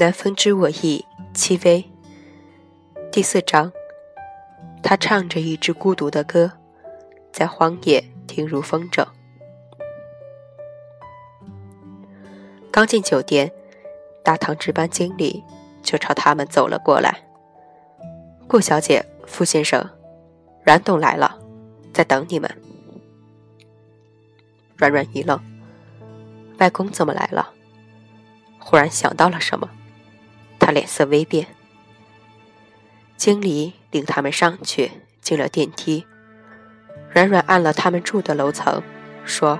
南风知我意，戚薇。第四章，他唱着一支孤独的歌，在荒野听如风筝。刚进酒店，大堂值班经理就朝他们走了过来。顾小姐，傅先生，阮董来了，在等你们。软软一愣，外公怎么来了？忽然想到了什么。脸色微变。经理领他们上去，进了电梯。软软按了他们住的楼层，说：“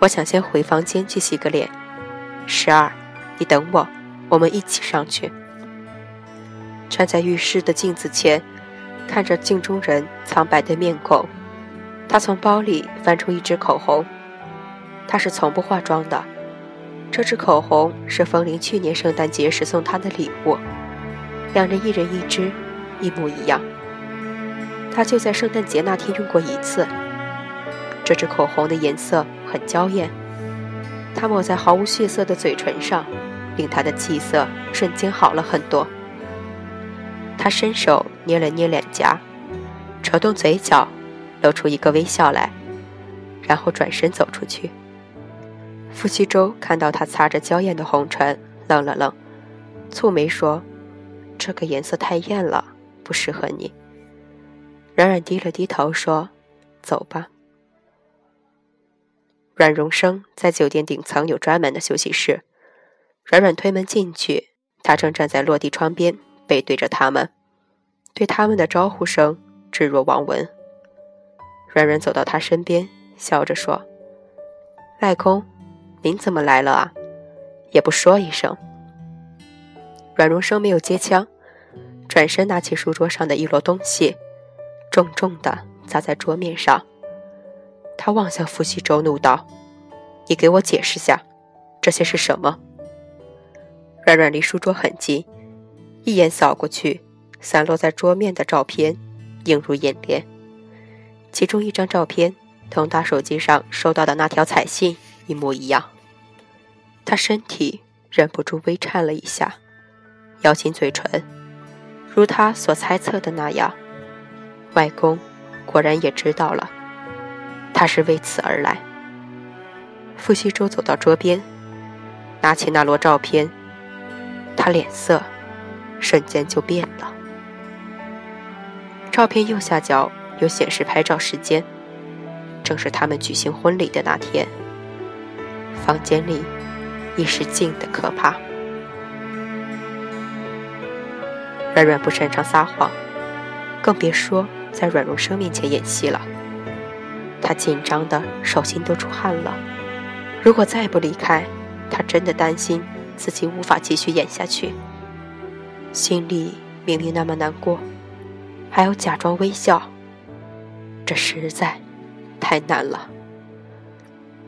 我想先回房间去洗个脸。十二，你等我，我们一起上去。”站在浴室的镜子前，看着镜中人苍白的面孔，他从包里翻出一支口红。他是从不化妆的。这支口红是风铃去年圣诞节时送他的礼物，两人一人一支，一模一样。他就在圣诞节那天用过一次。这支口红的颜色很娇艳，它抹在毫无血色的嘴唇上，令他的气色瞬间好了很多。他伸手捏了捏脸颊，扯动嘴角，露出一个微笑来，然后转身走出去。傅西周看到他擦着娇艳的红唇，愣了愣，蹙眉说：“这个颜色太艳了，不适合你。”软软低了低头说：“走吧。”阮荣生在酒店顶层有专门的休息室，软软推门进去，他正站在落地窗边，背对着他们，对他们的招呼声置若罔闻。软软走到他身边，笑着说：“外公。”您怎么来了啊？也不说一声。阮荣生没有接枪，转身拿起书桌上的一摞东西，重重的砸在桌面上。他望向傅西周，怒道：“你给我解释下，这些是什么？”阮阮离书桌很近，一眼扫过去，散落在桌面的照片映入眼帘。其中一张照片同他手机上收到的那条彩信一模一样。他身体忍不住微颤了一下，咬紧嘴唇，如他所猜测的那样，外公果然也知道了，他是为此而来。傅西周走到桌边，拿起那摞照片，他脸色瞬间就变了。照片右下角有显示拍照时间，正是他们举行婚礼的那天。房间里。一时静的可怕。软软不擅长撒谎，更别说在阮荣生面前演戏了。他紧张的手心都出汗了。如果再不离开，他真的担心自己无法继续演下去。心里明明那么难过，还要假装微笑，这实在太难了。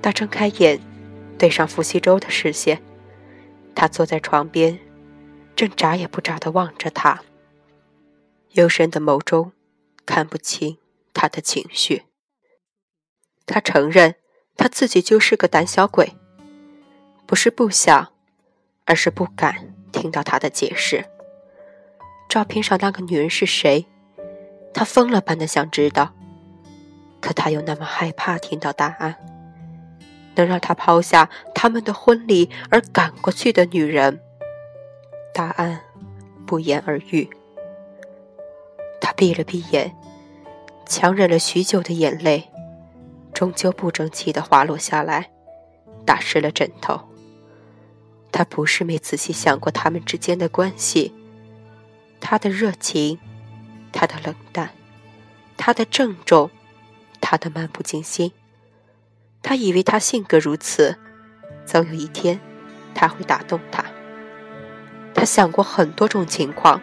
他睁开眼。对上傅西周的视线，他坐在床边，正眨也不眨地望着他。幽深的眸中看不清他的情绪。他承认他自己就是个胆小鬼，不是不想，而是不敢听到他的解释。照片上那个女人是谁？他疯了般的想知道，可他又那么害怕听到答案。能让他抛下他们的婚礼而赶过去的女人，答案不言而喻。他闭了闭眼，强忍了许久的眼泪，终究不争气的滑落下来，打湿了枕头。他不是没仔细想过他们之间的关系，他的热情，他的冷淡，他的郑重，他的漫不经心。他以为他性格如此，总有一天他会打动他。他想过很多种情况，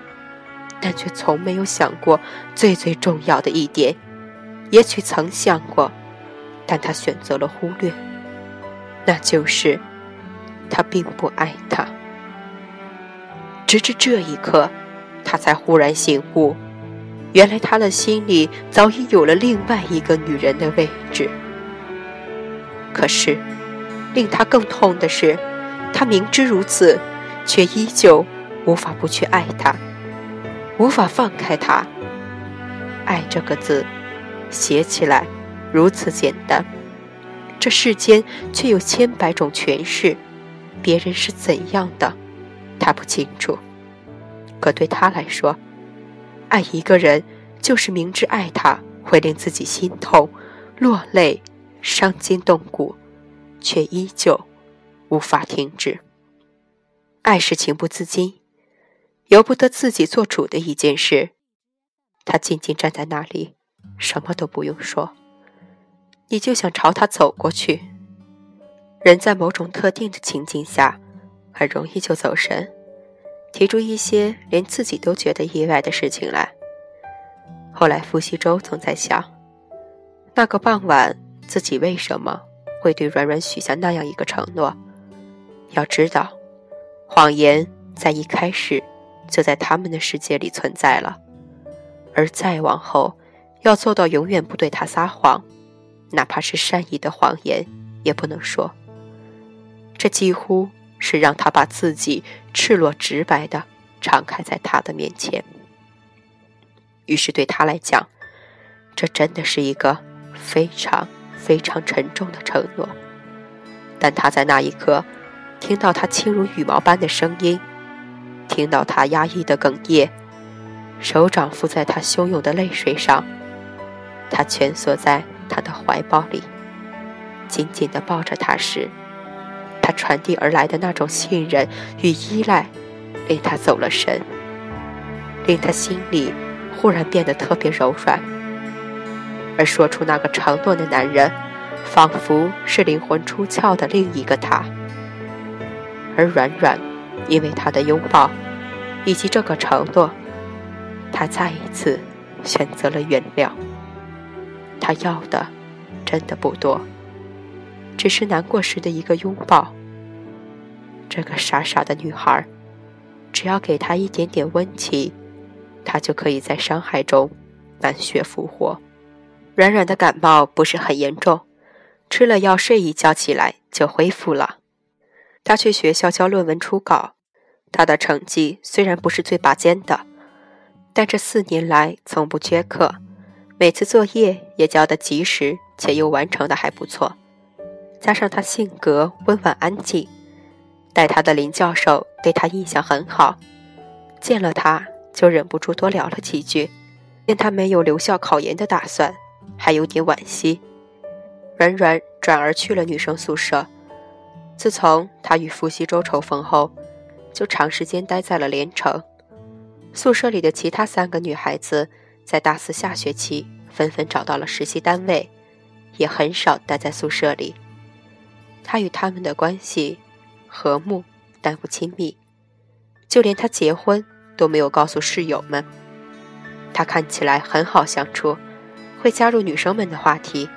但却从没有想过最最重要的一点。也许曾想过，但他选择了忽略。那就是他并不爱他。直至这一刻，他才忽然醒悟，原来他的心里早已有了另外一个女人的位置。可是，令他更痛的是，他明知如此，却依旧无法不去爱他，无法放开他。爱这个字，写起来如此简单，这世间却有千百种诠释。别人是怎样的，他不清楚。可对他来说，爱一个人就是明知爱他会令自己心痛、落泪、伤筋动骨，却依旧无法停止。爱是情不自禁，由不得自己做主的一件事。他静静站在那里，什么都不用说，你就想朝他走过去。人在某种特定的情境下，很容易就走神，提出一些连自己都觉得意外的事情来。后来，傅西周总在想，那个傍晚自己为什么会对软软许下那样一个承诺？要知道，谎言在一开始就在他们的世界里存在了。而再往后，要做到永远不对他撒谎，哪怕是善意的谎言，也不能说。这几乎是让他把自己赤裸直白的敞开在他的面前。于是对他来讲，这真的是一个非常非常沉重的承诺。但他在那一刻，听到他轻如羽毛般的声音，听到他压抑的哽咽。手掌敷在他汹涌的泪水上，他蜷缩在他的怀抱里，紧紧地抱着他时，他传递而来的那种信任与依赖，令他走了神，令他心里忽然变得特别柔软。而说出那个承诺的男人，仿佛是灵魂出窍的另一个他。而软软，因为他的拥抱，以及这个承诺。他再一次选择了原谅。他要的真的不多，只是难过时的一个拥抱。这个傻傻的女孩，只要给他一点点温情，他就可以在伤害中满血复活。软软的感冒不是很严重，吃了药睡一觉起来就恢复了。他去学校交论文初稿，他的成绩虽然不是最拔尖的。但这四年来从不缺课，每次作业也交得及时，且又完成的还不错。加上他性格温婉安静，带他的林教授对他印象很好，见了他就忍不住多聊了几句。见他没有留校考研的打算，还有点惋惜。软软转而去了女生宿舍。自从他与傅西周重逢后，就长时间待在了连城。宿舍里的其他三个女孩子，在大四下学期纷纷找到了实习单位，也很少待在宿舍里。他与他们的关系和睦，但不亲密，就连他结婚都没有告诉室友们。他看起来很好相处，会加入女生们的话题，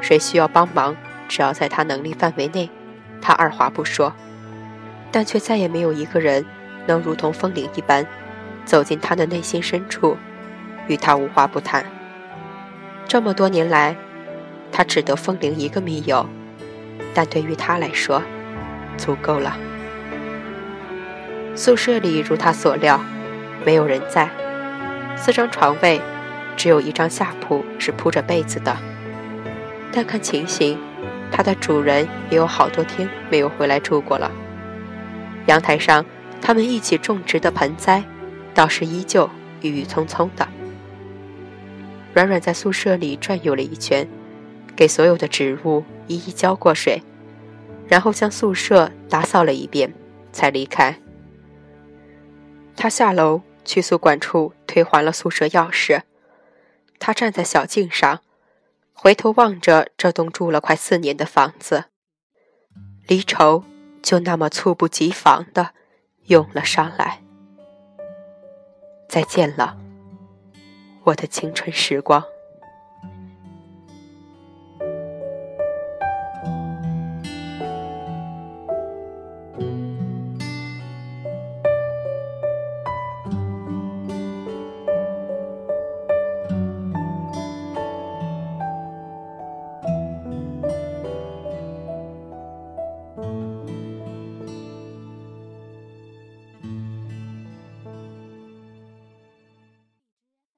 谁需要帮忙，只要在他能力范围内，他二话不说。但却再也没有一个人能如同风铃一般。走进他的内心深处，与他无话不谈。这么多年来，他只得风铃一个密友，但对于他来说，足够了。宿舍里如他所料，没有人在，四张床位，只有一张下铺是铺着被子的。但看情形，它的主人也有好多天没有回来住过了。阳台上，他们一起种植的盆栽。倒是依旧郁郁葱葱的。软软在宿舍里转悠了一圈，给所有的植物一一浇过水，然后将宿舍打扫了一遍，才离开。他下楼去宿管处退还了宿舍钥匙。他站在小径上，回头望着这栋住了快四年的房子，离愁就那么猝不及防的涌了上来。再见了，我的青春时光。